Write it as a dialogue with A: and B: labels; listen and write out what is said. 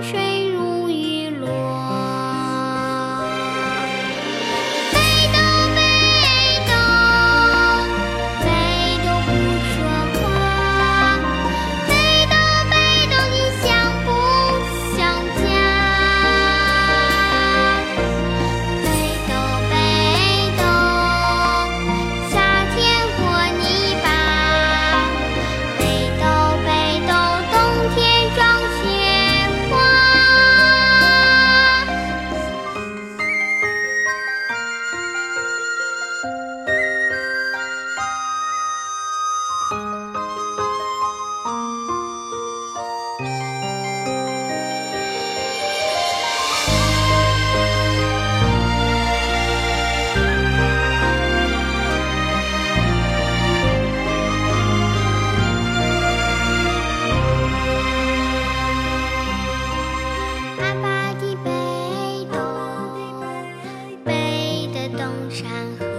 A: 水如玉东山